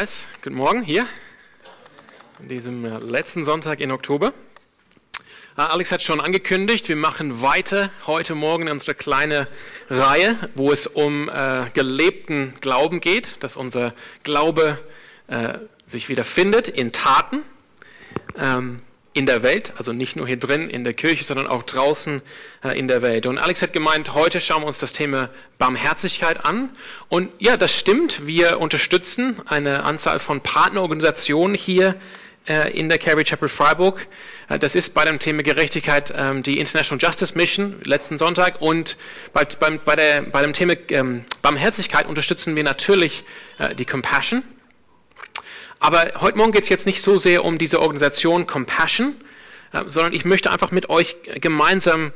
Guten Morgen hier, an diesem äh, letzten Sonntag in Oktober. Ah, Alex hat schon angekündigt, wir machen weiter heute Morgen in unserer kleinen Reihe, wo es um äh, gelebten Glauben geht, dass unser Glaube äh, sich wieder findet in Taten. Ähm, in der Welt, also nicht nur hier drin in der Kirche, sondern auch draußen äh, in der Welt. Und Alex hat gemeint, heute schauen wir uns das Thema Barmherzigkeit an. Und ja, das stimmt, wir unterstützen eine Anzahl von Partnerorganisationen hier äh, in der Calvary Chapel Freiburg. Äh, das ist bei dem Thema Gerechtigkeit ähm, die International Justice Mission letzten Sonntag. Und bei, beim, bei, der, bei dem Thema ähm, Barmherzigkeit unterstützen wir natürlich die Compassion. Aber heute Morgen geht es jetzt nicht so sehr um diese Organisation Compassion, äh, sondern ich möchte einfach mit euch gemeinsam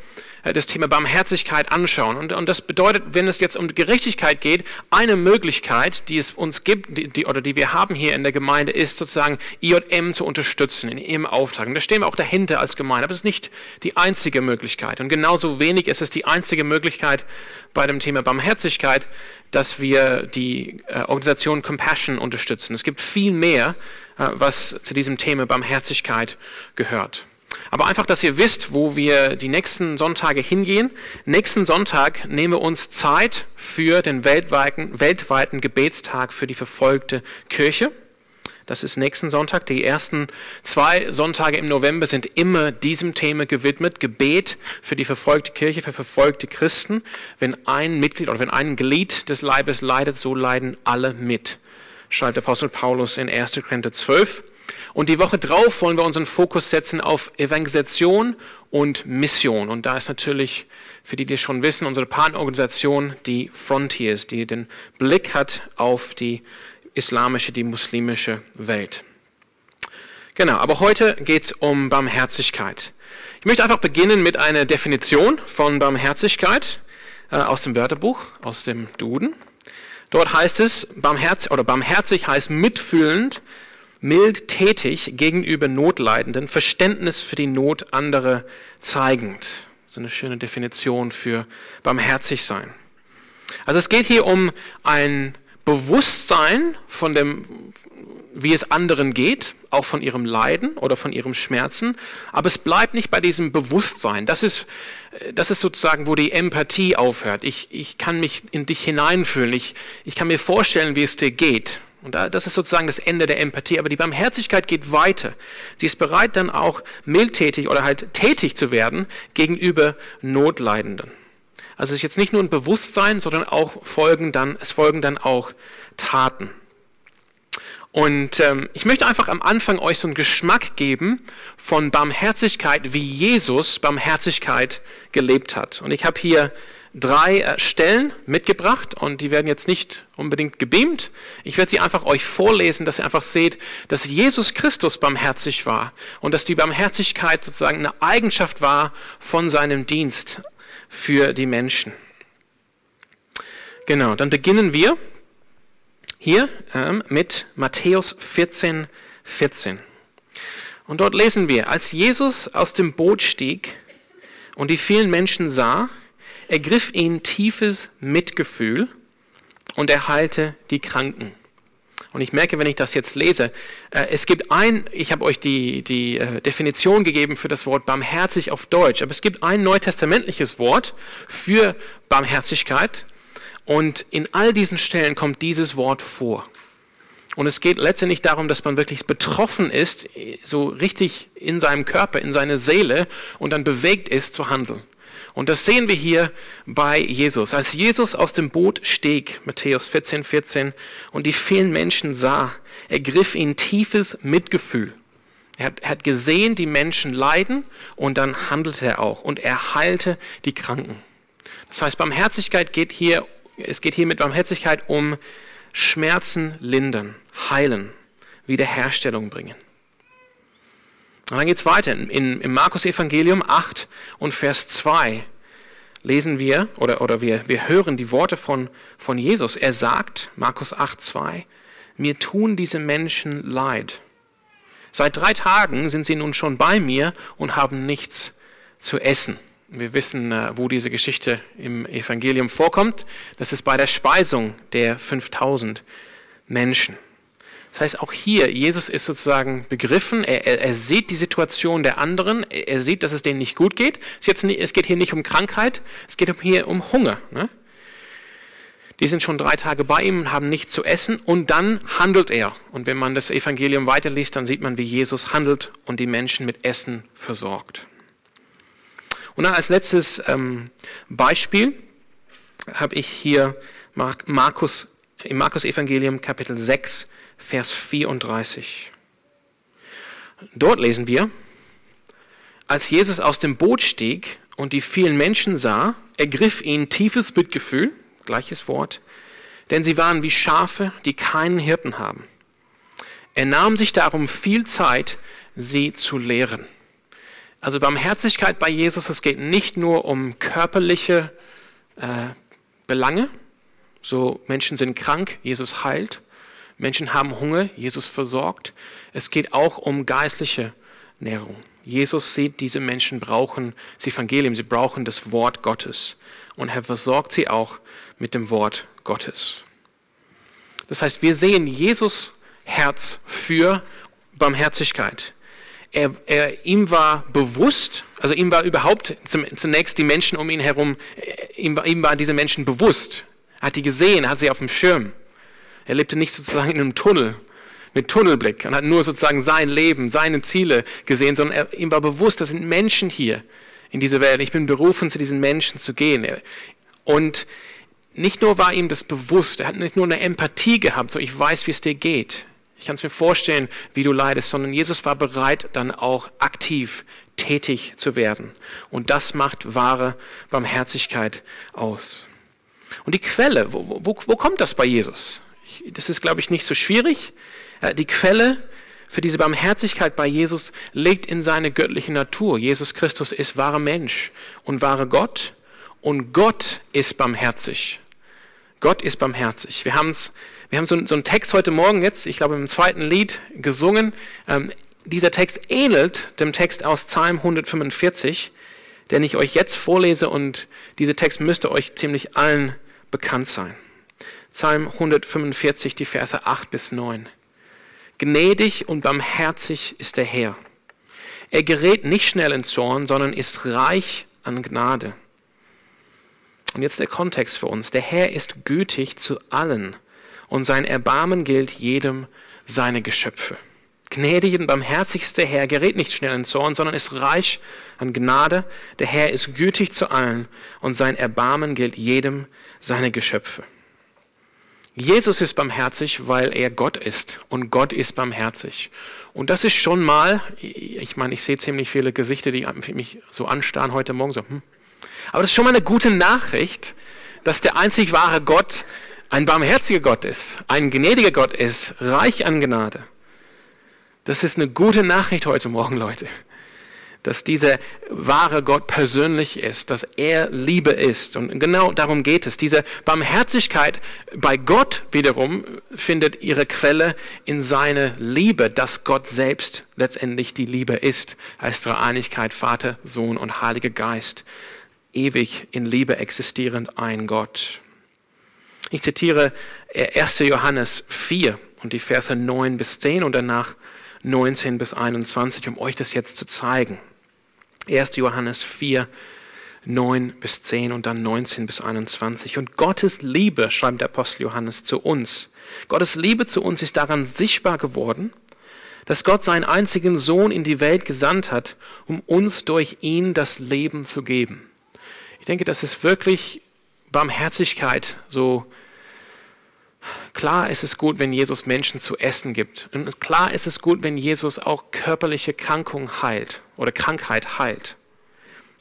das Thema Barmherzigkeit anschauen. Und, und das bedeutet, wenn es jetzt um Gerechtigkeit geht, eine Möglichkeit, die es uns gibt, die, die, oder die wir haben hier in der Gemeinde, ist sozusagen IJM zu unterstützen in ihrem Auftrag. Und da stehen wir auch dahinter als Gemeinde. Aber es ist nicht die einzige Möglichkeit. Und genauso wenig ist es die einzige Möglichkeit bei dem Thema Barmherzigkeit, dass wir die äh, Organisation Compassion unterstützen. Es gibt viel mehr, äh, was zu diesem Thema Barmherzigkeit gehört. Aber einfach, dass ihr wisst, wo wir die nächsten Sonntage hingehen. Nächsten Sonntag nehmen wir uns Zeit für den weltweiten, weltweiten Gebetstag für die verfolgte Kirche. Das ist nächsten Sonntag. Die ersten zwei Sonntage im November sind immer diesem Thema gewidmet. Gebet für die verfolgte Kirche, für verfolgte Christen. Wenn ein Mitglied oder wenn ein Glied des Leibes leidet, so leiden alle mit, schreibt Apostel Paulus in 1. Korinther 12. Und die Woche drauf wollen wir unseren Fokus setzen auf Evangelisation und Mission. Und da ist natürlich, für die, die schon wissen, unsere Partnerorganisation, die Frontiers, die den Blick hat auf die islamische, die muslimische Welt. Genau, aber heute geht es um Barmherzigkeit. Ich möchte einfach beginnen mit einer Definition von Barmherzigkeit äh, aus dem Wörterbuch, aus dem Duden. Dort heißt es, barmherzig, oder barmherzig heißt mitfühlend, mild tätig gegenüber Notleidenden, Verständnis für die Not anderer zeigend. So eine schöne Definition für barmherzig sein. Also es geht hier um ein Bewusstsein von dem, wie es anderen geht, auch von ihrem Leiden oder von ihrem Schmerzen. Aber es bleibt nicht bei diesem Bewusstsein. Das ist, das ist sozusagen, wo die Empathie aufhört. Ich, ich kann mich in dich hineinfühlen. Ich, ich kann mir vorstellen, wie es dir geht. Und das ist sozusagen das Ende der Empathie. Aber die Barmherzigkeit geht weiter. Sie ist bereit, dann auch mildtätig oder halt tätig zu werden gegenüber Notleidenden. Also es ist jetzt nicht nur ein Bewusstsein, sondern auch folgen dann, es folgen dann auch Taten. Und ähm, ich möchte einfach am Anfang euch so einen Geschmack geben von Barmherzigkeit, wie Jesus Barmherzigkeit gelebt hat. Und ich habe hier drei äh, Stellen mitgebracht und die werden jetzt nicht unbedingt gebeamt. Ich werde sie einfach euch vorlesen, dass ihr einfach seht, dass Jesus Christus barmherzig war und dass die Barmherzigkeit sozusagen eine Eigenschaft war von seinem Dienst für die Menschen. Genau, dann beginnen wir hier ähm, mit Matthäus 14, 14. Und dort lesen wir, als Jesus aus dem Boot stieg und die vielen Menschen sah, ergriff ihn tiefes Mitgefühl und er heilte die Kranken. Und ich merke, wenn ich das jetzt lese, äh, es gibt ein, ich habe euch die, die äh, Definition gegeben für das Wort barmherzig auf Deutsch, aber es gibt ein neutestamentliches Wort für Barmherzigkeit und in all diesen Stellen kommt dieses Wort vor. Und es geht letztendlich darum, dass man wirklich betroffen ist, so richtig in seinem Körper, in seine Seele und dann bewegt ist zu handeln. Und das sehen wir hier bei Jesus. Als Jesus aus dem Boot stieg, Matthäus 14, 14, und die vielen Menschen sah, ergriff ihn tiefes Mitgefühl. Er hat, er hat gesehen, die Menschen leiden und dann handelte er auch und er heilte die Kranken. Das heißt, Barmherzigkeit geht hier, es geht hier mit Barmherzigkeit um Schmerzen lindern, heilen, Wiederherstellung bringen. Und dann geht es weiter. In, Im Markus Evangelium 8 und Vers 2 lesen wir oder, oder wir, wir hören die Worte von, von Jesus. Er sagt, Markus 8, 2, mir tun diese Menschen leid. Seit drei Tagen sind sie nun schon bei mir und haben nichts zu essen. Wir wissen, äh, wo diese Geschichte im Evangelium vorkommt. Das ist bei der Speisung der 5000 Menschen. Das heißt, auch hier, Jesus ist sozusagen begriffen, er, er, er sieht die Situation der anderen, er, sieht, dass es denen nicht gut geht. Es, jetzt, es geht hier nicht um Krankheit, es geht hier um Hunger. Ne? Die sind schon drei Tage bei ihm, haben nichts zu essen und dann handelt er. Und wenn man das Evangelium weiterliest, dann sieht man, wie Jesus handelt und die Menschen mit Essen versorgt. Und dann als letztes ähm, Beispiel habe ich hier Markus, im Markus Evangelium Kapitel 6, Vers 34. Dort lesen wir, als Jesus aus dem Boot stieg und die vielen Menschen sah, ergriff ihn tiefes Mitgefühl, gleiches Wort, denn sie waren wie Schafe, die keinen Hirten haben. Er nahm sich darum viel Zeit, sie zu lehren. Also Barmherzigkeit bei Jesus, es geht nicht nur um körperliche äh, Belange, so Menschen sind krank, Jesus heilt, Menschen haben Hunger, Jesus versorgt. Es geht auch um geistliche Nährung. Jesus sieht, diese Menschen brauchen das Evangelium, sie brauchen das Wort Gottes. Und er versorgt sie auch mit dem Wort Gottes. Das heißt, wir sehen Jesus Herz für Barmherzigkeit. Er, er, ihm war bewusst, also ihm war überhaupt zunächst die Menschen um ihn herum, äh, ihm, ihm waren diese Menschen bewusst. Er hat die gesehen, hat sie auf dem Schirm. Er lebte nicht sozusagen in einem Tunnel, mit Tunnelblick und hat nur sozusagen sein Leben, seine Ziele gesehen, sondern er, ihm war bewusst, das sind Menschen hier in dieser Welt. Ich bin berufen, zu diesen Menschen zu gehen. Und nicht nur war ihm das bewusst, er hat nicht nur eine Empathie gehabt, so ich weiß, wie es dir geht. Ich kann es mir vorstellen, wie du leidest, sondern Jesus war bereit, dann auch aktiv tätig zu werden. Und das macht wahre Barmherzigkeit aus. Und die Quelle, wo, wo, wo kommt das bei Jesus? Das ist, glaube ich, nicht so schwierig. Äh, die Quelle für diese Barmherzigkeit bei Jesus liegt in seine göttliche Natur. Jesus Christus ist wahrer Mensch und wahrer Gott und Gott ist barmherzig. Gott ist barmherzig. Wir, haben's, wir haben so, so einen Text heute Morgen jetzt, ich glaube im zweiten Lied, gesungen. Ähm, dieser Text ähnelt dem Text aus Psalm 145, den ich euch jetzt vorlese und dieser Text müsste euch ziemlich allen bekannt sein. Psalm 145, die Verse 8 bis 9. Gnädig und barmherzig ist der Herr. Er gerät nicht schnell in Zorn, sondern ist reich an Gnade. Und jetzt der Kontext für uns. Der Herr ist gütig zu allen und sein Erbarmen gilt jedem seine Geschöpfe. Gnädig und barmherzig ist der Herr, gerät nicht schnell in Zorn, sondern ist reich an Gnade. Der Herr ist gütig zu allen und sein Erbarmen gilt jedem seine Geschöpfe. Jesus ist barmherzig, weil er Gott ist und Gott ist barmherzig. Und das ist schon mal, ich meine, ich sehe ziemlich viele Gesichter, die mich so anstarren heute Morgen. So, hm. Aber das ist schon mal eine gute Nachricht, dass der einzig wahre Gott ein barmherziger Gott ist, ein gnädiger Gott ist, reich an Gnade. Das ist eine gute Nachricht heute Morgen, Leute dass dieser wahre Gott persönlich ist, dass er Liebe ist. Und genau darum geht es. Diese Barmherzigkeit bei Gott wiederum findet ihre Quelle in seiner Liebe, dass Gott selbst letztendlich die Liebe ist, als Dreieinigkeit Vater, Sohn und Heiliger Geist, ewig in Liebe existierend ein Gott. Ich zitiere 1. Johannes 4 und die Verse 9 bis 10 und danach 19 bis 21, um euch das jetzt zu zeigen. 1. Johannes 4, 9 bis 10 und dann 19 bis 21. Und Gottes Liebe, schreibt der Apostel Johannes zu uns, Gottes Liebe zu uns ist daran sichtbar geworden, dass Gott seinen einzigen Sohn in die Welt gesandt hat, um uns durch ihn das Leben zu geben. Ich denke, das ist wirklich Barmherzigkeit, so Klar ist es gut, wenn Jesus Menschen zu essen gibt. Und klar ist es gut, wenn Jesus auch körperliche Krankung heilt oder Krankheit heilt.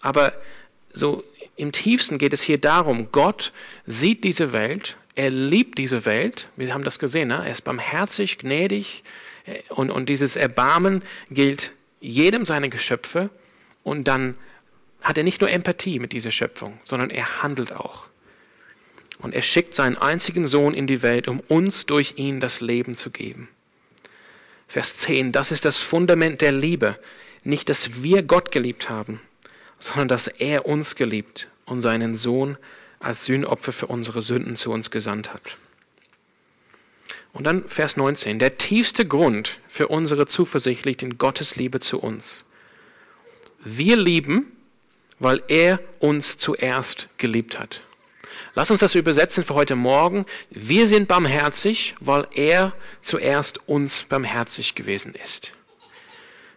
Aber so im tiefsten geht es hier darum, Gott sieht diese Welt, er liebt diese Welt, wir haben das gesehen, ne? er ist barmherzig, gnädig äh, und, und dieses Erbarmen gilt jedem seiner Geschöpfe und dann hat er nicht nur Empathie mit dieser Schöpfung, sondern er handelt auch. Und er schickt seinen einzigen Sohn in die Welt, um uns durch ihn das Leben zu geben. Vers 10, das ist das Fundament der Liebe. Nicht, dass wir Gott geliebt haben, sondern dass er uns geliebt und seinen Sohn als Sühnopfer für unsere Sünden zu uns gesandt hat. Und dann Vers 19. Der tiefste Grund für unsere Zuversicht liegt in Gottes Liebe zu uns. Wir lieben, weil er uns zuerst geliebt hat. Lass uns das übersetzen für heute Morgen. Wir sind barmherzig, weil er zuerst uns barmherzig gewesen ist.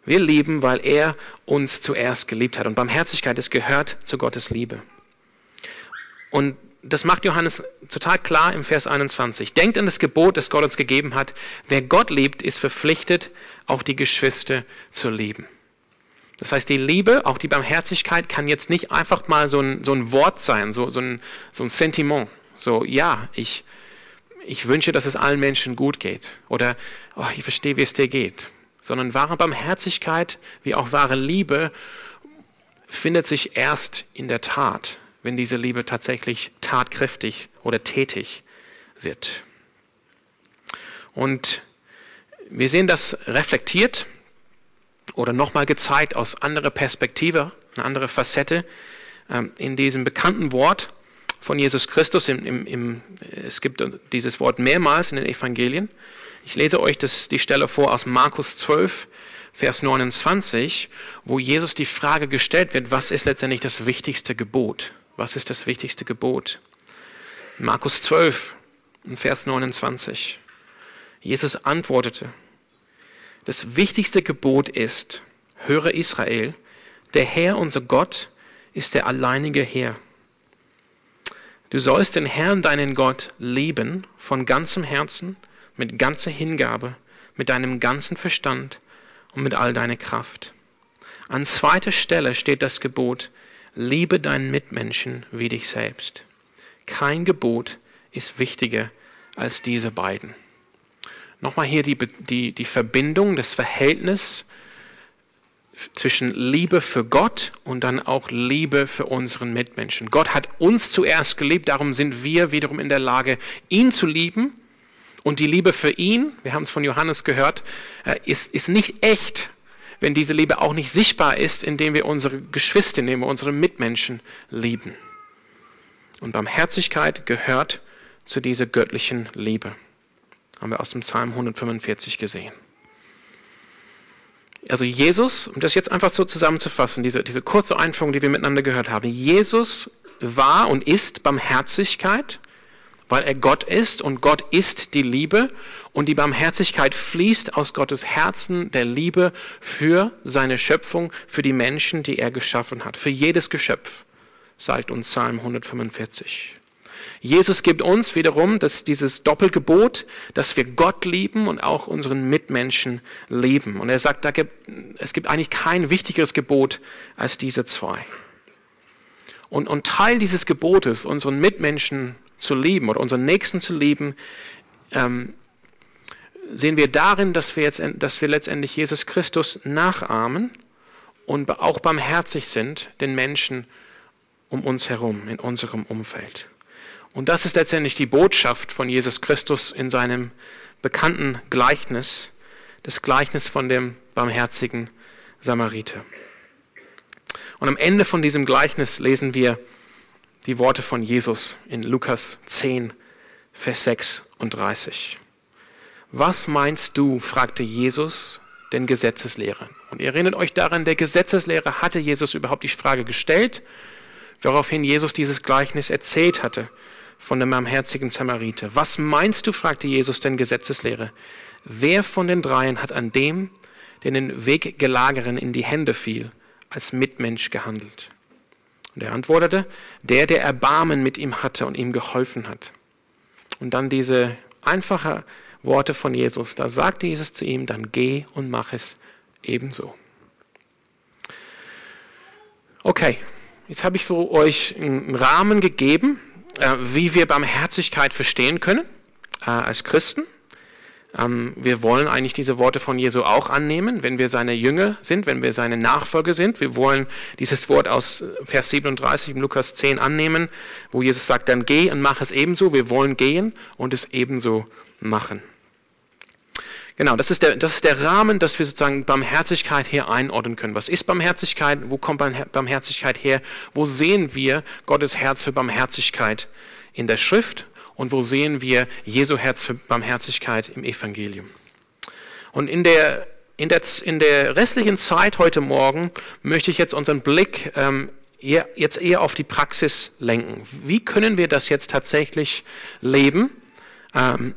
Wir lieben, weil er uns zuerst geliebt hat. Und Barmherzigkeit, es gehört zu Gottes Liebe. Und das macht Johannes total klar im Vers 21. Denkt an das Gebot, das Gott uns gegeben hat. Wer Gott liebt, ist verpflichtet, auch die Geschwister zu lieben. Das heißt, die Liebe, auch die Barmherzigkeit kann jetzt nicht einfach mal so ein, so ein Wort sein, so, so, ein, so ein Sentiment. So, ja, ich, ich wünsche, dass es allen Menschen gut geht. Oder oh, ich verstehe, wie es dir geht. Sondern wahre Barmherzigkeit, wie auch wahre Liebe, findet sich erst in der Tat, wenn diese Liebe tatsächlich tatkräftig oder tätig wird. Und wir sehen das reflektiert oder nochmal gezeigt aus anderer Perspektive, eine andere Facette ähm, in diesem bekannten Wort von Jesus Christus. Im, im, im, es gibt dieses Wort mehrmals in den Evangelien. Ich lese euch das, die Stelle vor aus Markus 12, Vers 29, wo Jesus die Frage gestellt wird, was ist letztendlich das wichtigste Gebot? Was ist das wichtigste Gebot? Markus 12, Vers 29. Jesus antwortete, das wichtigste Gebot ist, höre Israel, der Herr, unser Gott, ist der alleinige Herr. Du sollst den Herrn, deinen Gott, lieben von ganzem Herzen, mit ganzer Hingabe, mit deinem ganzen Verstand und mit all deiner Kraft. An zweiter Stelle steht das Gebot, liebe deinen Mitmenschen wie dich selbst. Kein Gebot ist wichtiger als diese beiden. Nochmal hier die, die, die Verbindung, das Verhältnis zwischen Liebe für Gott und dann auch Liebe für unseren Mitmenschen. Gott hat uns zuerst geliebt, darum sind wir wiederum in der Lage, ihn zu lieben. Und die Liebe für ihn, wir haben es von Johannes gehört, äh, ist, ist nicht echt, wenn diese Liebe auch nicht sichtbar ist, indem wir unsere Geschwister, indem wir unsere Mitmenschen lieben. Und Barmherzigkeit gehört zu dieser göttlichen Liebe. Haben wir aus dem Psalm 145 gesehen. Also Jesus, um das jetzt einfach so zusammenzufassen, diese, diese kurze Einführung, die wir miteinander gehört haben. Jesus war und ist Barmherzigkeit, weil er Gott ist und Gott ist die Liebe und die Barmherzigkeit fließt aus Gottes Herzen der Liebe für seine Schöpfung, für die Menschen, die er geschaffen hat, für jedes Geschöpf, sagt uns Psalm 145. Jesus gibt uns wiederum das, dieses Doppelgebot, dass wir Gott lieben und auch unseren Mitmenschen lieben. Und er sagt, da gibt, es gibt eigentlich kein wichtigeres Gebot als diese zwei. Und, und Teil dieses Gebotes, unseren Mitmenschen zu lieben oder unseren Nächsten zu lieben, ähm, sehen wir darin, dass wir, jetzt, dass wir letztendlich Jesus Christus nachahmen und auch barmherzig sind den Menschen um uns herum, in unserem Umfeld. Und das ist letztendlich die Botschaft von Jesus Christus in seinem bekannten Gleichnis, das Gleichnis von dem barmherzigen Samariter. Und am Ende von diesem Gleichnis lesen wir die Worte von Jesus in Lukas 10, Vers 36. Was meinst du, fragte Jesus den Gesetzeslehrer. Und ihr erinnert euch daran, der Gesetzeslehrer hatte Jesus überhaupt die Frage gestellt, woraufhin Jesus dieses Gleichnis erzählt hatte von dem barmherzigen Samariter. Was meinst du, fragte Jesus den Gesetzeslehrer, wer von den dreien hat an dem, der den Weggelageren in die Hände fiel, als Mitmensch gehandelt? Und er antwortete, der, der Erbarmen mit ihm hatte und ihm geholfen hat. Und dann diese einfache Worte von Jesus. Da sagte Jesus zu ihm, dann geh und mach es ebenso. Okay, jetzt habe ich so euch einen Rahmen gegeben, wie wir Barmherzigkeit verstehen können äh, als Christen. Ähm, wir wollen eigentlich diese Worte von Jesu auch annehmen, wenn wir seine Jünger sind, wenn wir seine Nachfolger sind. Wir wollen dieses Wort aus Vers 37 im Lukas 10 annehmen, wo Jesus sagt, dann geh und mach es ebenso. Wir wollen gehen und es ebenso machen. Genau, das ist, der, das ist der Rahmen, dass wir sozusagen Barmherzigkeit hier einordnen können. Was ist Barmherzigkeit? Wo kommt Barmherzigkeit her? Wo sehen wir Gottes Herz für Barmherzigkeit in der Schrift? und wo sehen wir Jesu Herz für Barmherzigkeit im Evangelium. Und in der, in der, in der restlichen Zeit heute Morgen möchte ich jetzt unseren Blick ähm, eher, jetzt eher auf die Praxis lenken. Wie können wir das jetzt tatsächlich leben, ähm,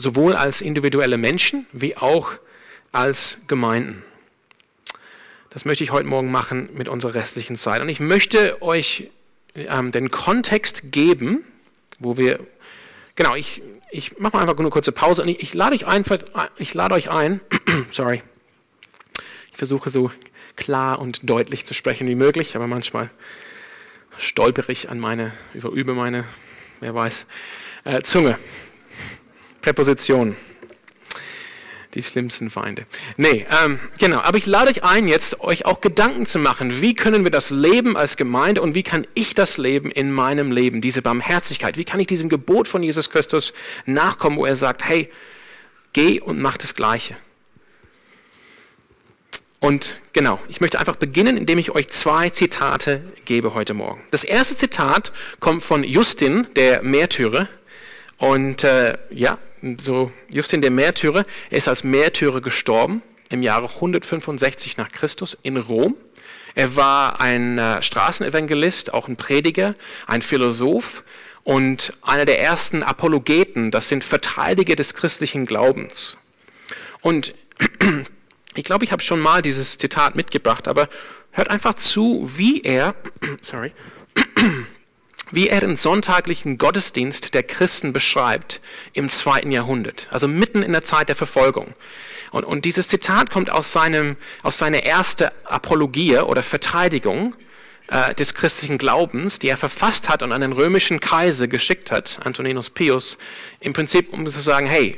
sowohl als individuelle Menschen wie auch als Gemeinden? Das möchte ich heute Morgen machen mit unserer restlichen Zeit. Und ich möchte euch ähm, den Kontext geben, wo wir, genau, ich, ich mache mal einfach eine kurze Pause und ich, ich lade euch ein, ich lade euch ein, sorry, ich versuche so klar und deutlich zu sprechen wie möglich, aber manchmal stolper ich an meine, überübe meine, wer weiß, äh, Zunge, Präpositionen die schlimmsten Feinde. Nee, ähm, genau. Aber ich lade euch ein, jetzt euch auch Gedanken zu machen. Wie können wir das leben als Gemeinde und wie kann ich das leben in meinem Leben? Diese Barmherzigkeit. Wie kann ich diesem Gebot von Jesus Christus nachkommen, wo er sagt, hey, geh und mach das Gleiche. Und genau, ich möchte einfach beginnen, indem ich euch zwei Zitate gebe heute Morgen. Das erste Zitat kommt von Justin, der Märtyrer. Und äh, ja, so Justin der Märtyrer, er ist als Märtyrer gestorben im Jahre 165 nach Christus in Rom. Er war ein äh, Straßenevangelist, auch ein Prediger, ein Philosoph und einer der ersten Apologeten, das sind Verteidiger des christlichen Glaubens. Und ich glaube, ich habe schon mal dieses Zitat mitgebracht, aber hört einfach zu, wie er, sorry, wie er den sonntaglichen Gottesdienst der Christen beschreibt im zweiten Jahrhundert, also mitten in der Zeit der Verfolgung. Und, und dieses Zitat kommt aus, seinem, aus seiner ersten Apologie oder Verteidigung äh, des christlichen Glaubens, die er verfasst hat und an den römischen Kaiser geschickt hat, Antoninus Pius, im Prinzip um zu sagen, hey,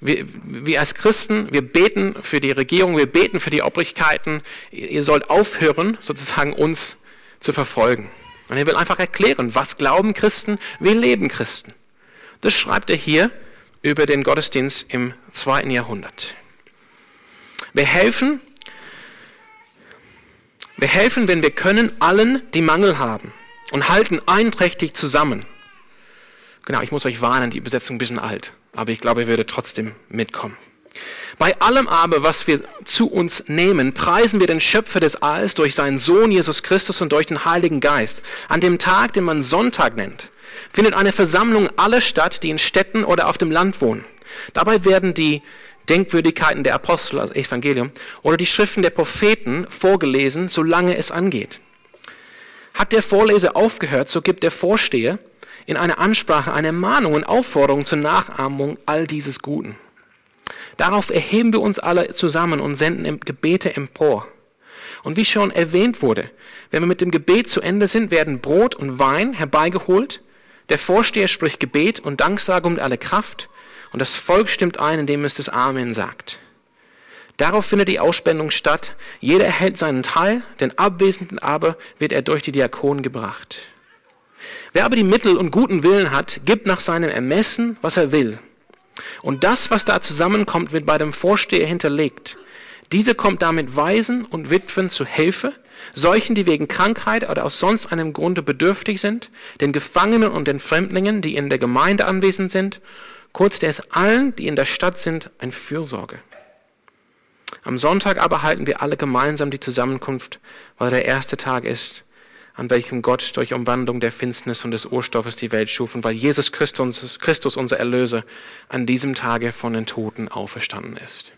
wir, wir, als Christen, wir beten für die Regierung, wir beten für die Obrigkeiten, ihr sollt aufhören, sozusagen uns zu verfolgen. Und er will einfach erklären, was glauben Christen, wie leben Christen. Das schreibt er hier über den Gottesdienst im zweiten Jahrhundert. Wir helfen, wir helfen, wenn wir können, allen, die Mangel haben und halten einträchtig zusammen. Genau, ich muss euch warnen, die Übersetzung ist ein bisschen alt, aber ich glaube, ihr werdet trotzdem mitkommen. Bei allem aber, was wir zu uns nehmen, preisen wir den Schöpfer des Alls durch seinen Sohn Jesus Christus und durch den Heiligen Geist. An dem Tag, den man Sonntag nennt, findet eine Versammlung aller statt, die in Städten oder auf dem Land wohnen. Dabei werden die Denkwürdigkeiten der Apostel, also Evangelium, oder die Schriften der Propheten vorgelesen, solange es angeht. Hat der Vorleser aufgehört, so gibt der Vorsteher in einer Ansprache eine Mahnung und Aufforderung zur Nachahmung all dieses Guten. Darauf erheben wir uns alle zusammen und senden Gebete empor. Und wie schon erwähnt wurde, wenn wir mit dem Gebet zu Ende sind, werden Brot und Wein herbeigeholt. Der Vorsteher spricht Gebet und Danksagung mit aller Kraft. Und das Volk stimmt ein, indem es das Amen sagt. Darauf findet die Ausspendung statt. Jeder erhält seinen Teil, den Abwesenden aber wird er durch die Diakonen gebracht. Wer aber die Mittel und guten Willen hat, gibt nach seinem Ermessen, was er will. Und das, was da zusammenkommt, wird bei dem Vorsteher hinterlegt. Diese kommt damit Waisen und Witwen zu Hilfe, solchen, die wegen Krankheit oder aus sonst einem Grunde bedürftig sind, den Gefangenen und den Fremdlingen, die in der Gemeinde anwesend sind, kurz der ist allen, die in der Stadt sind, ein Fürsorge. Am Sonntag aber halten wir alle gemeinsam die Zusammenkunft, weil der erste Tag ist, an welchem Gott durch Umwandlung der Finsternis und des Urstoffes die Welt schuf und weil Jesus Christus, Christus, unser Erlöser, an diesem Tage von den Toten auferstanden ist.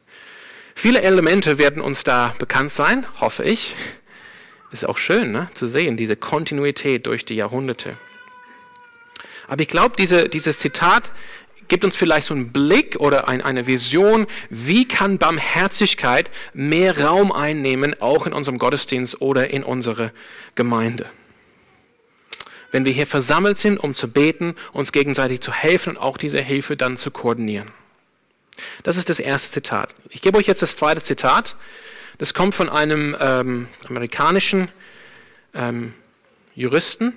Viele Elemente werden uns da bekannt sein, hoffe ich. Ist auch schön ne, zu sehen, diese Kontinuität durch die Jahrhunderte. Aber ich glaube, diese, dieses Zitat gibt uns vielleicht so einen Blick oder ein, eine Vision, wie kann Barmherzigkeit mehr Raum einnehmen, auch in unserem Gottesdienst oder in unserer Gemeinde. Wenn wir hier versammelt sind, um zu beten, uns gegenseitig zu helfen und auch diese Hilfe dann zu koordinieren. Das ist das erste Zitat. Ich gebe euch jetzt das zweite Zitat. Das kommt von einem ähm, amerikanischen ähm, Juristen,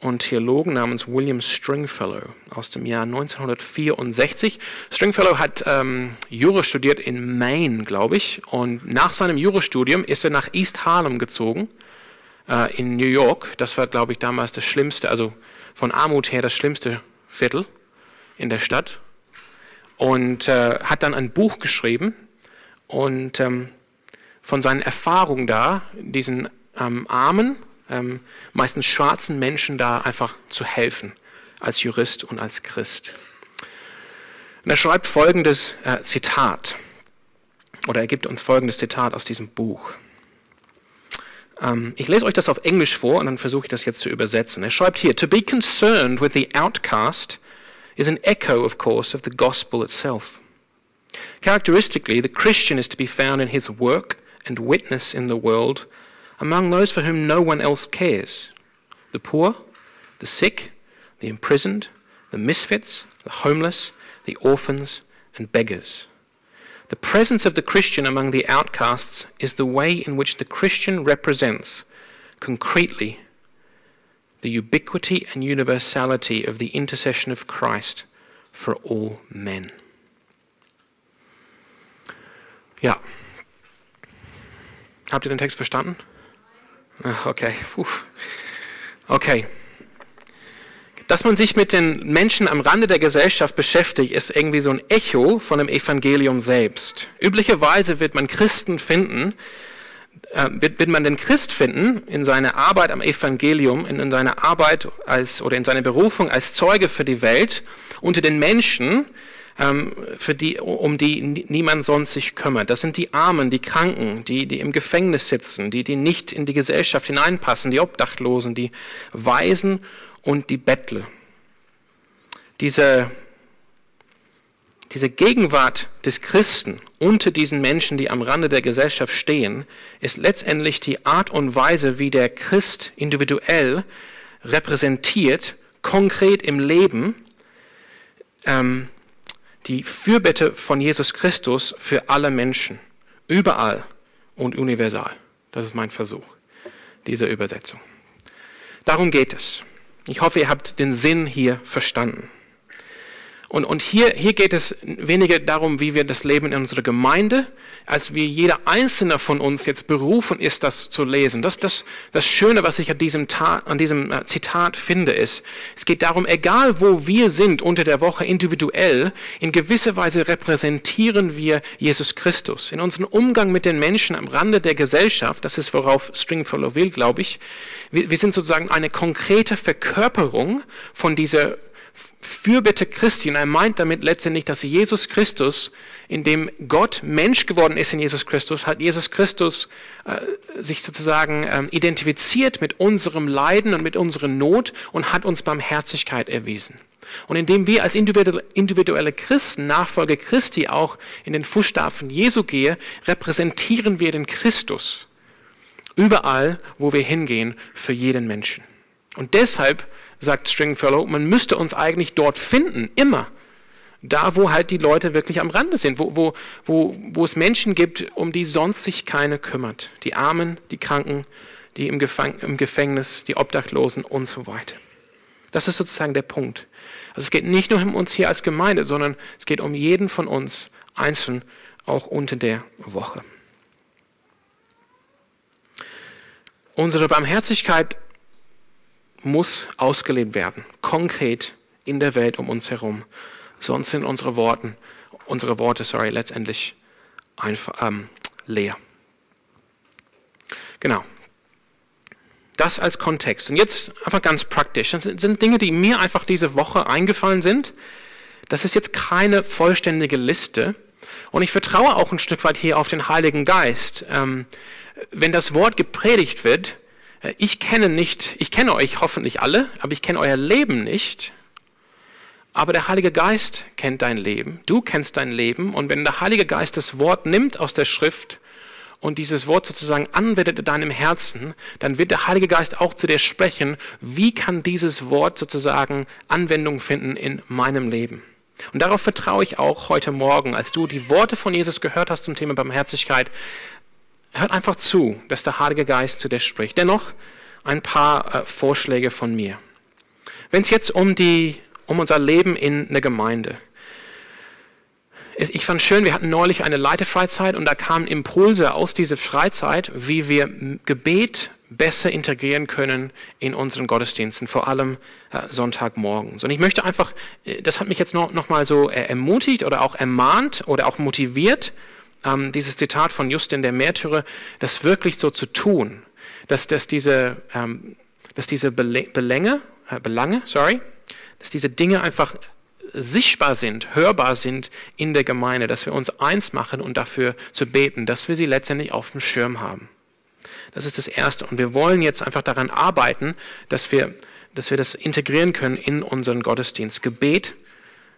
und Theologen namens William Stringfellow aus dem Jahr 1964. Stringfellow hat ähm, Jura studiert in Maine, glaube ich, und nach seinem Jurastudium ist er nach East Harlem gezogen äh, in New York. Das war, glaube ich, damals das Schlimmste, also von Armut her das schlimmste Viertel in der Stadt und äh, hat dann ein Buch geschrieben und ähm, von seinen Erfahrungen da, diesen ähm, armen, ähm, meistens schwarzen Menschen da einfach zu helfen, als Jurist und als Christ. Und er schreibt folgendes äh, Zitat, oder er gibt uns folgendes Zitat aus diesem Buch. Ähm, ich lese euch das auf Englisch vor und dann versuche ich das jetzt zu übersetzen. Er schreibt hier, To be concerned with the outcast is an echo, of course, of the gospel itself. Characteristically, the Christian is to be found in his work and witness in the world among those for whom no one else cares the poor, the sick, the imprisoned, the misfits, the homeless, the orphans, and beggars. The presence of the Christian among the outcasts is the way in which the Christian represents concretely the ubiquity and universality of the intercession of Christ for all men. Ja. Habt ihr den Text verstanden? Okay. Puh. Okay. Dass man sich mit den Menschen am Rande der Gesellschaft beschäftigt, ist irgendwie so ein Echo von dem Evangelium selbst. Üblicherweise wird man Christen finden, äh, wird, wird man den Christ finden in seiner Arbeit am Evangelium, in, in seiner Arbeit als, oder in seiner Berufung als Zeuge für die Welt unter den Menschen, für die, um die niemand sonst sich kümmert. Das sind die Armen, die Kranken, die, die im Gefängnis sitzen, die, die nicht in die Gesellschaft hineinpassen, die Obdachlosen, die Waisen und die Bettle. Diese, diese Gegenwart des Christen unter diesen Menschen, die am Rande der Gesellschaft stehen, ist letztendlich die Art und Weise, wie der Christ individuell repräsentiert, konkret im Leben, ähm, die Fürbitte von Jesus Christus für alle Menschen, überall und universal. Das ist mein Versuch dieser Übersetzung. Darum geht es. Ich hoffe, ihr habt den Sinn hier verstanden. Und, und hier, hier geht es weniger darum, wie wir das Leben in unserer Gemeinde, als wie jeder Einzelne von uns jetzt berufen ist, das zu lesen. Das, das, das Schöne, was ich an diesem, Ta an diesem äh, Zitat finde, ist, es geht darum, egal wo wir sind unter der Woche individuell, in gewisser Weise repräsentieren wir Jesus Christus. In unserem Umgang mit den Menschen am Rande der Gesellschaft, das ist worauf Stringfellow will, glaube ich, wir, wir sind sozusagen eine konkrete Verkörperung von dieser Fürbitte Christi. Und er meint damit letztendlich, dass Jesus Christus, in dem Gott Mensch geworden ist in Jesus Christus, hat Jesus Christus äh, sich sozusagen äh, identifiziert mit unserem Leiden und mit unserer Not und hat uns Barmherzigkeit erwiesen. Und indem wir als individuelle Christen, Nachfolger Christi, auch in den Fußstapfen Jesu gehen, repräsentieren wir den Christus überall, wo wir hingehen, für jeden Menschen. Und deshalb sagt Stringfellow, man müsste uns eigentlich dort finden, immer. Da, wo halt die Leute wirklich am Rande sind, wo, wo, wo, wo es Menschen gibt, um die sonst sich keine kümmert. Die Armen, die Kranken, die im, Gefang im Gefängnis, die Obdachlosen und so weiter. Das ist sozusagen der Punkt. Also es geht nicht nur um uns hier als Gemeinde, sondern es geht um jeden von uns einzeln, auch unter der Woche. Unsere Barmherzigkeit muss ausgelebt werden, konkret in der Welt um uns herum. Sonst sind unsere Worte, unsere Worte, sorry, letztendlich einfach ähm, leer. Genau. Das als Kontext. Und jetzt einfach ganz praktisch. Das sind Dinge, die mir einfach diese Woche eingefallen sind. Das ist jetzt keine vollständige Liste. Und ich vertraue auch ein Stück weit hier auf den Heiligen Geist. Ähm, wenn das Wort gepredigt wird, ich kenne nicht, ich kenne euch hoffentlich alle, aber ich kenne euer Leben nicht. Aber der Heilige Geist kennt dein Leben. Du kennst dein Leben. Und wenn der Heilige Geist das Wort nimmt aus der Schrift und dieses Wort sozusagen anwendet in deinem Herzen, dann wird der Heilige Geist auch zu dir sprechen, wie kann dieses Wort sozusagen Anwendung finden in meinem Leben. Und darauf vertraue ich auch heute Morgen, als du die Worte von Jesus gehört hast zum Thema Barmherzigkeit, Hört einfach zu, dass der Heilige Geist zu dir spricht. Dennoch ein paar äh, Vorschläge von mir. Wenn es jetzt um, die, um unser Leben in einer Gemeinde ich fand schön, wir hatten neulich eine Leitefreizeit und da kamen Impulse aus dieser Freizeit, wie wir Gebet besser integrieren können in unseren Gottesdiensten, vor allem äh, Sonntagmorgens. Und ich möchte einfach, äh, das hat mich jetzt noch, noch mal so ermutigt oder auch ermahnt oder auch motiviert, ähm, dieses Zitat von Justin der Märtyrer, das wirklich so zu tun, dass, dass diese, ähm, dass diese Belänge, äh, Belange, sorry, dass diese Dinge einfach sichtbar sind, hörbar sind in der Gemeinde, dass wir uns eins machen und dafür zu beten, dass wir sie letztendlich auf dem Schirm haben. Das ist das Erste. Und wir wollen jetzt einfach daran arbeiten, dass wir, dass wir das integrieren können in unseren Gottesdienst. Gebet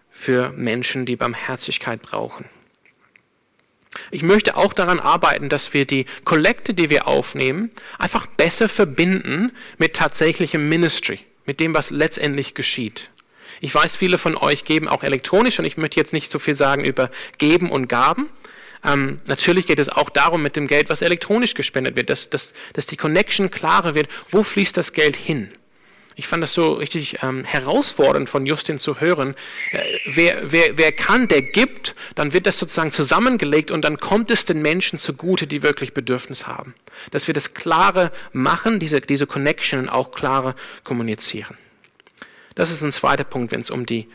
für Menschen, die Barmherzigkeit brauchen. Ich möchte auch daran arbeiten, dass wir die Kollekte, die wir aufnehmen, einfach besser verbinden mit tatsächlichem Ministry, mit dem, was letztendlich geschieht. Ich weiß, viele von euch geben auch elektronisch und ich möchte jetzt nicht so viel sagen über Geben und Gaben. Ähm, natürlich geht es auch darum mit dem Geld, was elektronisch gespendet wird, dass, dass, dass die Connection klarer wird. Wo fließt das Geld hin? Ich fand das so richtig ähm, herausfordernd von Justin zu hören. Äh, wer, wer, wer kann, der gibt, dann wird das sozusagen zusammengelegt und dann kommt es den Menschen zugute, die wirklich Bedürfnis haben. Dass wir das klare machen, diese, diese Connection auch klarer kommunizieren. Das ist ein zweiter Punkt, wenn es um die,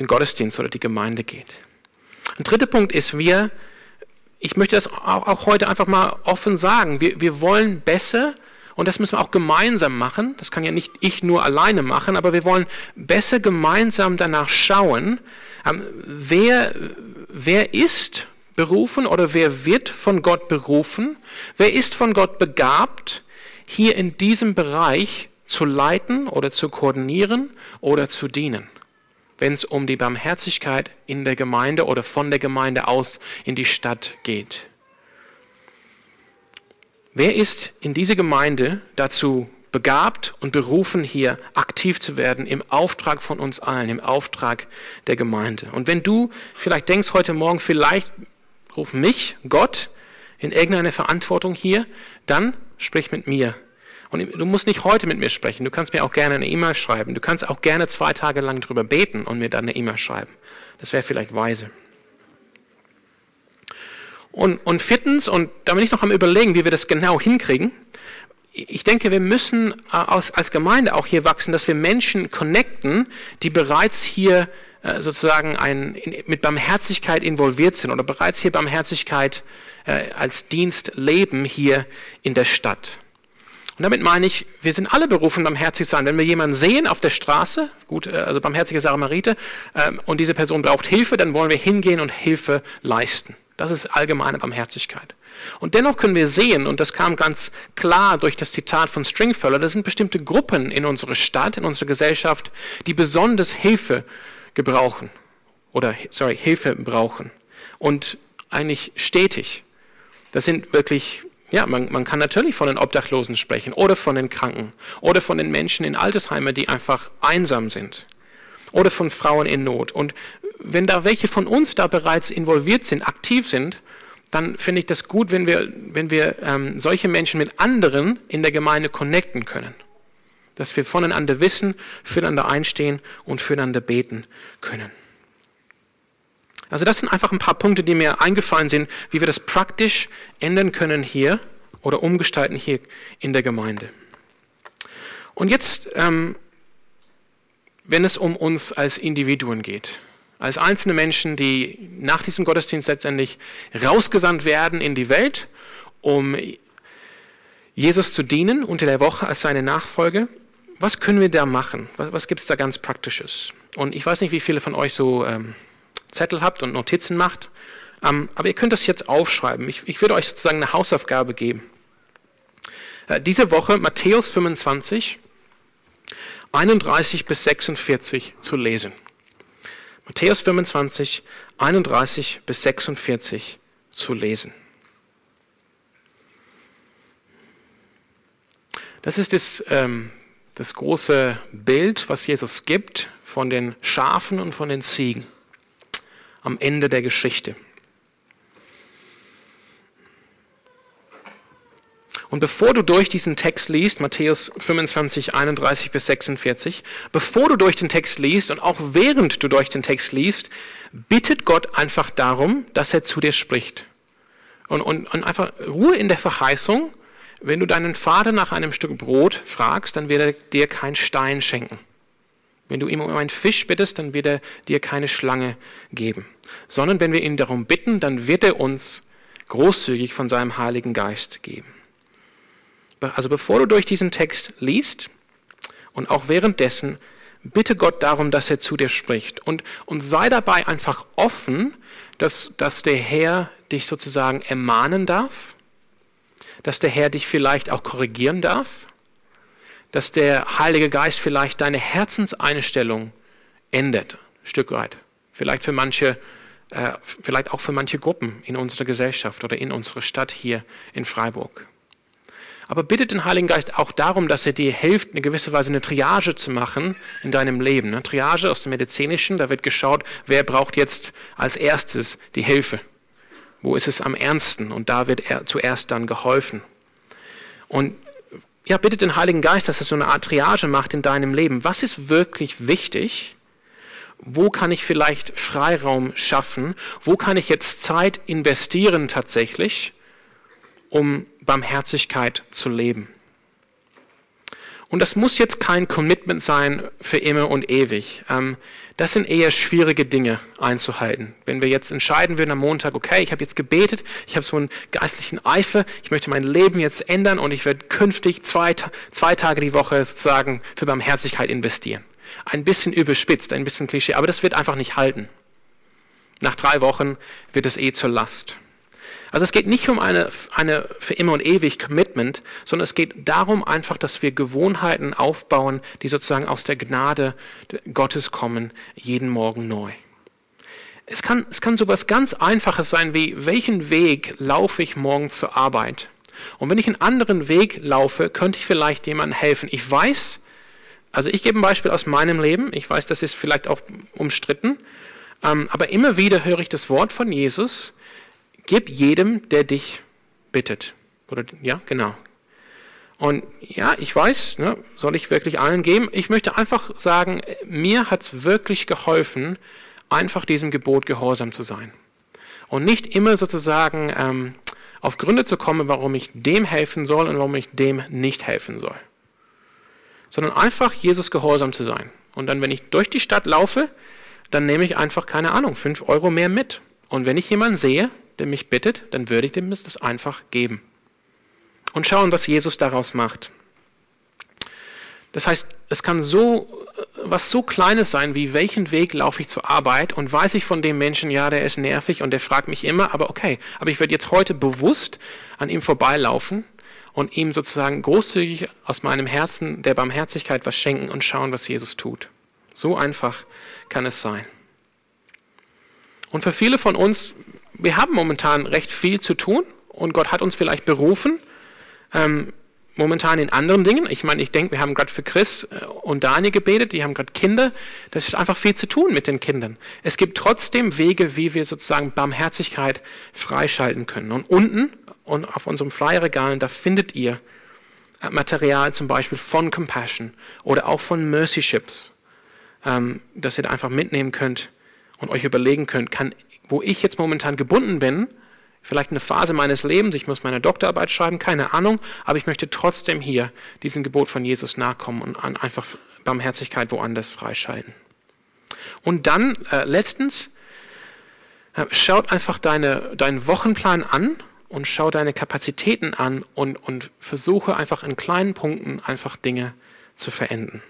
den Gottesdienst oder die Gemeinde geht. Ein dritter Punkt ist, wir, ich möchte das auch, auch heute einfach mal offen sagen, wir, wir wollen besser und das müssen wir auch gemeinsam machen. Das kann ja nicht ich nur alleine machen, aber wir wollen besser gemeinsam danach schauen, ähm, wer, wer ist berufen oder wer wird von Gott berufen, wer ist von Gott begabt, hier in diesem Bereich zu leiten oder zu koordinieren oder zu dienen, wenn es um die Barmherzigkeit in der Gemeinde oder von der Gemeinde aus in die Stadt geht. Wer ist in dieser Gemeinde dazu begabt und berufen, hier aktiv zu werden im Auftrag von uns allen, im Auftrag der Gemeinde? Und wenn du vielleicht denkst heute Morgen, vielleicht ruf mich, Gott, in irgendeine Verantwortung hier, dann sprich mit mir. Und du musst nicht heute mit mir sprechen, du kannst mir auch gerne eine E-Mail schreiben. Du kannst auch gerne zwei Tage lang drüber beten und mir dann eine E-Mail schreiben. Das wäre vielleicht weise. Und, und viertens, und da bin ich noch am Überlegen, wie wir das genau hinkriegen, ich denke, wir müssen äh, als, Gemeinde auch hier wachsen, dass wir Menschen connecten, die bereits hier äh, sozusagen ein, mit Barmherzigkeit involviert sind oder bereits hier Barmherzigkeit äh, als Dienst leben hier in der Stadt. Und damit meine ich, wir sind alle berufen, barmherzig zu sein. Wenn wir jemanden sehen auf der Straße, gut, also barmherzige Samariter, ähm, und diese Person braucht Hilfe, dann wollen wir hingehen und Hilfe leisten. Das ist allgemeine Barmherzigkeit. Und dennoch können wir sehen, und das kam ganz klar durch das Zitat von Stringfellow, das sind bestimmte Gruppen in unserer Stadt, in unserer Gesellschaft, die besonders Hilfe gebrauchen. Oder, sorry, Hilfe brauchen. Und eigentlich stetig. Das sind wirklich, ja, man, man kann natürlich von den Obdachlosen sprechen oder von den Kranken oder von den Menschen in Altersheimen, die einfach einsam sind oder von Frauen in Not. Und wenn da welche von uns da bereits involviert sind, aktiv sind, dann finde ich das gut, wenn wir, wenn wir ähm, solche Menschen mit anderen in der Gemeinde connecten können. Dass wir voneinander wissen, füreinander einstehen und füreinander beten können. Also das sind einfach ein paar Punkte, die mir eingefallen sind, wie wir das praktisch ändern können hier oder umgestalten hier in der Gemeinde. Und jetzt, ähm, wenn es um uns als Individuen geht, als einzelne Menschen, die nach diesem Gottesdienst letztendlich rausgesandt werden in die Welt, um Jesus zu dienen unter der Woche als seine Nachfolge. Was können wir da machen? Was, was gibt es da ganz Praktisches? Und ich weiß nicht, wie viele von euch so ähm, Zettel habt und Notizen macht, ähm, aber ihr könnt das jetzt aufschreiben. Ich, ich würde euch sozusagen eine Hausaufgabe geben. Äh, diese Woche Matthäus 25, 31 bis 46 zu lesen. Matthäus 25, 31 bis 46 zu lesen. Das ist das, ähm, das große Bild, was Jesus gibt von den Schafen und von den Ziegen am Ende der Geschichte. Und bevor du durch diesen Text liest, Matthäus 25, 31 bis 46, bevor du durch den Text liest und auch während du durch den Text liest, bittet Gott einfach darum, dass er zu dir spricht. Und, und, und einfach Ruhe in der Verheißung, wenn du deinen Vater nach einem Stück Brot fragst, dann wird er dir keinen Stein schenken. Wenn du ihm um einen Fisch bittest, dann wird er dir keine Schlange geben. Sondern wenn wir ihn darum bitten, dann wird er uns großzügig von seinem Heiligen Geist geben. Also bevor du durch diesen Text liest und auch währenddessen, bitte Gott darum, dass er zu dir spricht. Und, und sei dabei einfach offen, dass, dass der Herr dich sozusagen ermahnen darf, dass der Herr dich vielleicht auch korrigieren darf, dass der Heilige Geist vielleicht deine Herzenseinstellung ändert, ein Stück weit. Vielleicht für manche, äh, vielleicht auch für manche Gruppen in unserer Gesellschaft oder in unserer Stadt hier in Freiburg. Aber bittet den Heiligen Geist auch darum, dass er dir hilft, eine gewisse Weise eine Triage zu machen in deinem Leben. Eine Triage aus dem Medizinischen, da wird geschaut, wer braucht jetzt als erstes die Hilfe. Wo ist es am ernsten? Und da wird er zuerst dann geholfen. Und ja, bittet den Heiligen Geist, dass er so eine Art Triage macht in deinem Leben. Was ist wirklich wichtig? Wo kann ich vielleicht Freiraum schaffen? Wo kann ich jetzt Zeit investieren tatsächlich, um Barmherzigkeit zu leben. Und das muss jetzt kein Commitment sein für immer und ewig. Ähm, das sind eher schwierige Dinge einzuhalten. Wenn wir jetzt entscheiden würden am Montag, okay, ich habe jetzt gebetet, ich habe so einen geistlichen Eifer, ich möchte mein Leben jetzt ändern und ich werde künftig zwei, zwei Tage die Woche sozusagen für Barmherzigkeit investieren. Ein bisschen überspitzt, ein bisschen Klischee, aber das wird einfach nicht halten. Nach drei Wochen wird es eh zur Last. Also es geht nicht um eine, eine für immer und ewig Commitment, sondern es geht darum einfach, dass wir Gewohnheiten aufbauen, die sozusagen aus der Gnade Gottes kommen, jeden Morgen neu. Es kann, es kann sowas ganz Einfaches sein wie, welchen Weg laufe ich morgen zur Arbeit? Und wenn ich einen anderen Weg laufe, könnte ich vielleicht jemandem helfen. Ich weiß, also ich gebe ein Beispiel aus meinem Leben, ich weiß, das ist vielleicht auch umstritten, ähm, aber immer wieder höre ich das Wort von Jesus, Gib jedem, der dich bittet. Oder, ja, genau. Und ja, ich weiß, ne, soll ich wirklich allen geben? Ich möchte einfach sagen, mir hat es wirklich geholfen, einfach diesem Gebot gehorsam zu sein. Und nicht immer sozusagen ähm, auf Gründe zu kommen, warum ich dem helfen soll und warum ich dem nicht helfen soll. Sondern einfach Jesus gehorsam zu sein. Und dann, wenn ich durch die Stadt laufe, dann nehme ich einfach, keine Ahnung, fünf Euro mehr mit. Und wenn ich jemanden sehe, der mich bittet, dann würde ich dem das einfach geben. Und schauen, was Jesus daraus macht. Das heißt, es kann so was so Kleines sein, wie welchen Weg laufe ich zur Arbeit und weiß ich von dem Menschen, ja, der ist nervig und der fragt mich immer, aber okay, aber ich werde jetzt heute bewusst an ihm vorbeilaufen und ihm sozusagen großzügig aus meinem Herzen der Barmherzigkeit was schenken und schauen, was Jesus tut. So einfach kann es sein. Und für viele von uns wir haben momentan recht viel zu tun und Gott hat uns vielleicht berufen, ähm, momentan in anderen Dingen. Ich meine, ich denke, wir haben gerade für Chris äh, und Daniel gebetet, die haben gerade Kinder. Das ist einfach viel zu tun mit den Kindern. Es gibt trotzdem Wege, wie wir sozusagen Barmherzigkeit freischalten können. Und unten und auf unserem Flyerregalen, da findet ihr äh, Material zum Beispiel von Compassion oder auch von Mercy Ships, ähm, dass ihr da einfach mitnehmen könnt und euch überlegen könnt, kann wo ich jetzt momentan gebunden bin, vielleicht eine Phase meines Lebens, ich muss meine Doktorarbeit schreiben, keine Ahnung, aber ich möchte trotzdem hier diesem Gebot von Jesus nachkommen und einfach Barmherzigkeit woanders freischalten. Und dann äh, letztens, äh, schaut einfach deine, deinen Wochenplan an und schau deine Kapazitäten an und, und versuche einfach in kleinen Punkten einfach Dinge zu verenden.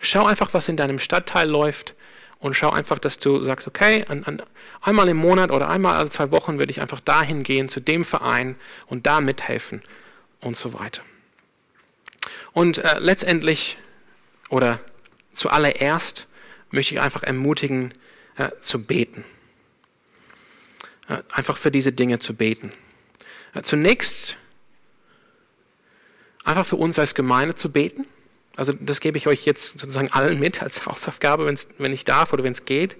Schau einfach, was in deinem Stadtteil läuft und schau einfach, dass du sagst, okay, an, an, einmal im Monat oder einmal alle zwei Wochen würde ich einfach dahin gehen zu dem Verein und da mithelfen und so weiter. Und äh, letztendlich oder zuallererst möchte ich einfach ermutigen, äh, zu beten. Äh, einfach für diese Dinge zu beten. Äh, zunächst einfach für uns als Gemeinde zu beten also das gebe ich euch jetzt sozusagen allen mit als Hausaufgabe, wenn ich darf oder wenn es geht.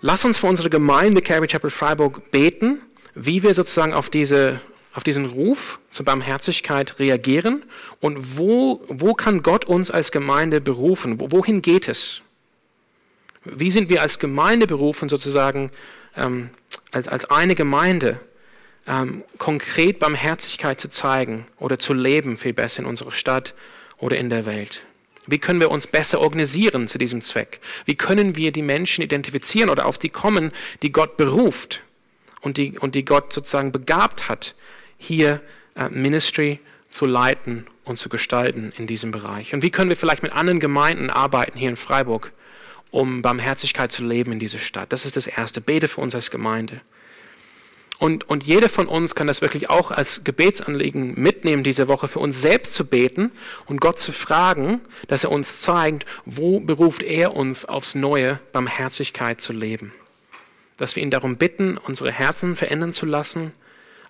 Lass uns für unsere Gemeinde Calvary Chapel Freiburg beten, wie wir sozusagen auf, diese, auf diesen Ruf zur Barmherzigkeit reagieren und wo, wo kann Gott uns als Gemeinde berufen? Wohin geht es? Wie sind wir als Gemeinde berufen, sozusagen ähm, als, als eine Gemeinde ähm, konkret Barmherzigkeit zu zeigen oder zu leben, viel besser in unserer Stadt oder in der Welt? Wie können wir uns besser organisieren zu diesem Zweck? Wie können wir die Menschen identifizieren oder auf die kommen, die Gott beruft und die, und die Gott sozusagen begabt hat, hier äh, Ministry zu leiten und zu gestalten in diesem Bereich? Und wie können wir vielleicht mit anderen Gemeinden arbeiten hier in Freiburg, um Barmherzigkeit zu leben in dieser Stadt? Das ist das Erste. Bete für uns als Gemeinde. Und, und jeder von uns kann das wirklich auch als Gebetsanliegen mitnehmen, diese Woche für uns selbst zu beten und Gott zu fragen, dass er uns zeigt, wo beruft er uns aufs Neue, Barmherzigkeit zu leben. Dass wir ihn darum bitten, unsere Herzen verändern zu lassen,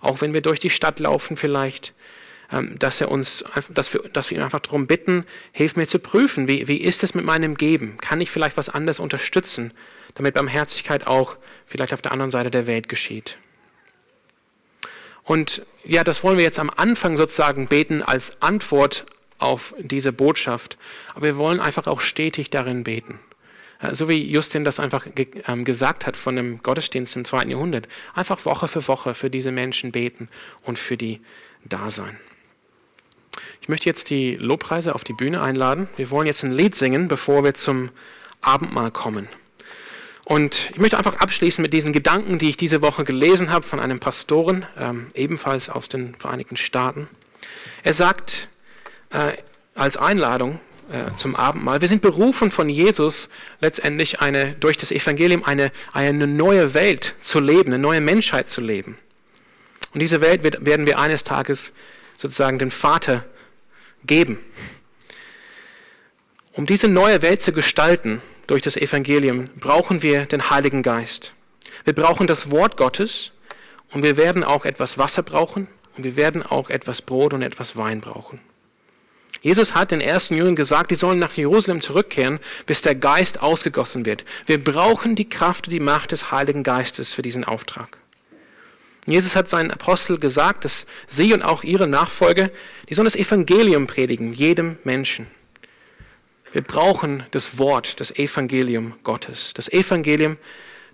auch wenn wir durch die Stadt laufen vielleicht, ähm, dass, er uns, dass, wir, dass wir ihn einfach darum bitten, hilf mir zu prüfen, wie, wie ist es mit meinem Geben? Kann ich vielleicht was anderes unterstützen, damit Barmherzigkeit auch vielleicht auf der anderen Seite der Welt geschieht? Und ja, das wollen wir jetzt am Anfang sozusagen beten als Antwort auf diese Botschaft. Aber wir wollen einfach auch stetig darin beten. So wie Justin das einfach ähm, gesagt hat von dem Gottesdienst im zweiten Jahrhundert. Einfach Woche für Woche für diese Menschen beten und für die da sein. Ich möchte jetzt die Lobpreise auf die Bühne einladen. Wir wollen jetzt ein Lied singen, bevor wir zum Abendmahl kommen. Und ich möchte einfach abschließen mit diesen Gedanken, die ich diese Woche gelesen habe von einem Pastoren, ähm, ebenfalls aus den Vereinigten Staaten. Er sagt äh, als Einladung äh, zum Abendmahl, wir sind berufen von Jesus letztendlich eine, durch das Evangelium eine, eine neue Welt zu leben, eine neue Menschheit zu leben. Und diese Welt wird, werden wir eines Tages sozusagen den Vater geben. Um diese neue Welt zu gestalten, durch das Evangelium brauchen wir den Heiligen Geist. Wir brauchen das Wort Gottes und wir werden auch etwas Wasser brauchen und wir werden auch etwas Brot und etwas Wein brauchen. Jesus hat den ersten Jüngern gesagt, die sollen nach Jerusalem zurückkehren, bis der Geist ausgegossen wird. Wir brauchen die Kraft und die Macht des Heiligen Geistes für diesen Auftrag. Jesus hat seinen Apostel gesagt, dass sie und auch ihre Nachfolger, die sollen das Evangelium predigen, jedem Menschen. Wir brauchen das Wort, das Evangelium Gottes. Das Evangelium,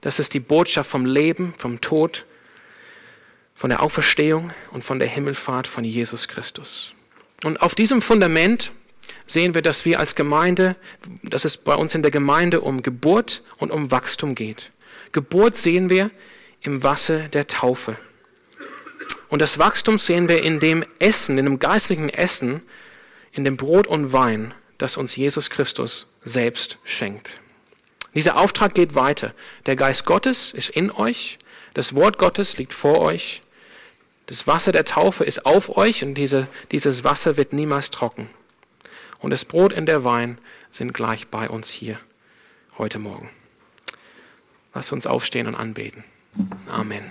das ist die Botschaft vom Leben, vom Tod, von der Auferstehung und von der Himmelfahrt von Jesus Christus. Und auf diesem Fundament sehen wir, dass wir als Gemeinde, dass es bei uns in der Gemeinde um Geburt und um Wachstum geht. Geburt sehen wir im Wasser der Taufe. Und das Wachstum sehen wir in dem Essen, in dem geistlichen Essen, in dem Brot und Wein, das uns Jesus Christus selbst schenkt. Dieser Auftrag geht weiter. Der Geist Gottes ist in euch, das Wort Gottes liegt vor euch, das Wasser der Taufe ist auf euch und diese, dieses Wasser wird niemals trocken. Und das Brot und der Wein sind gleich bei uns hier heute Morgen. Lass uns aufstehen und anbeten. Amen.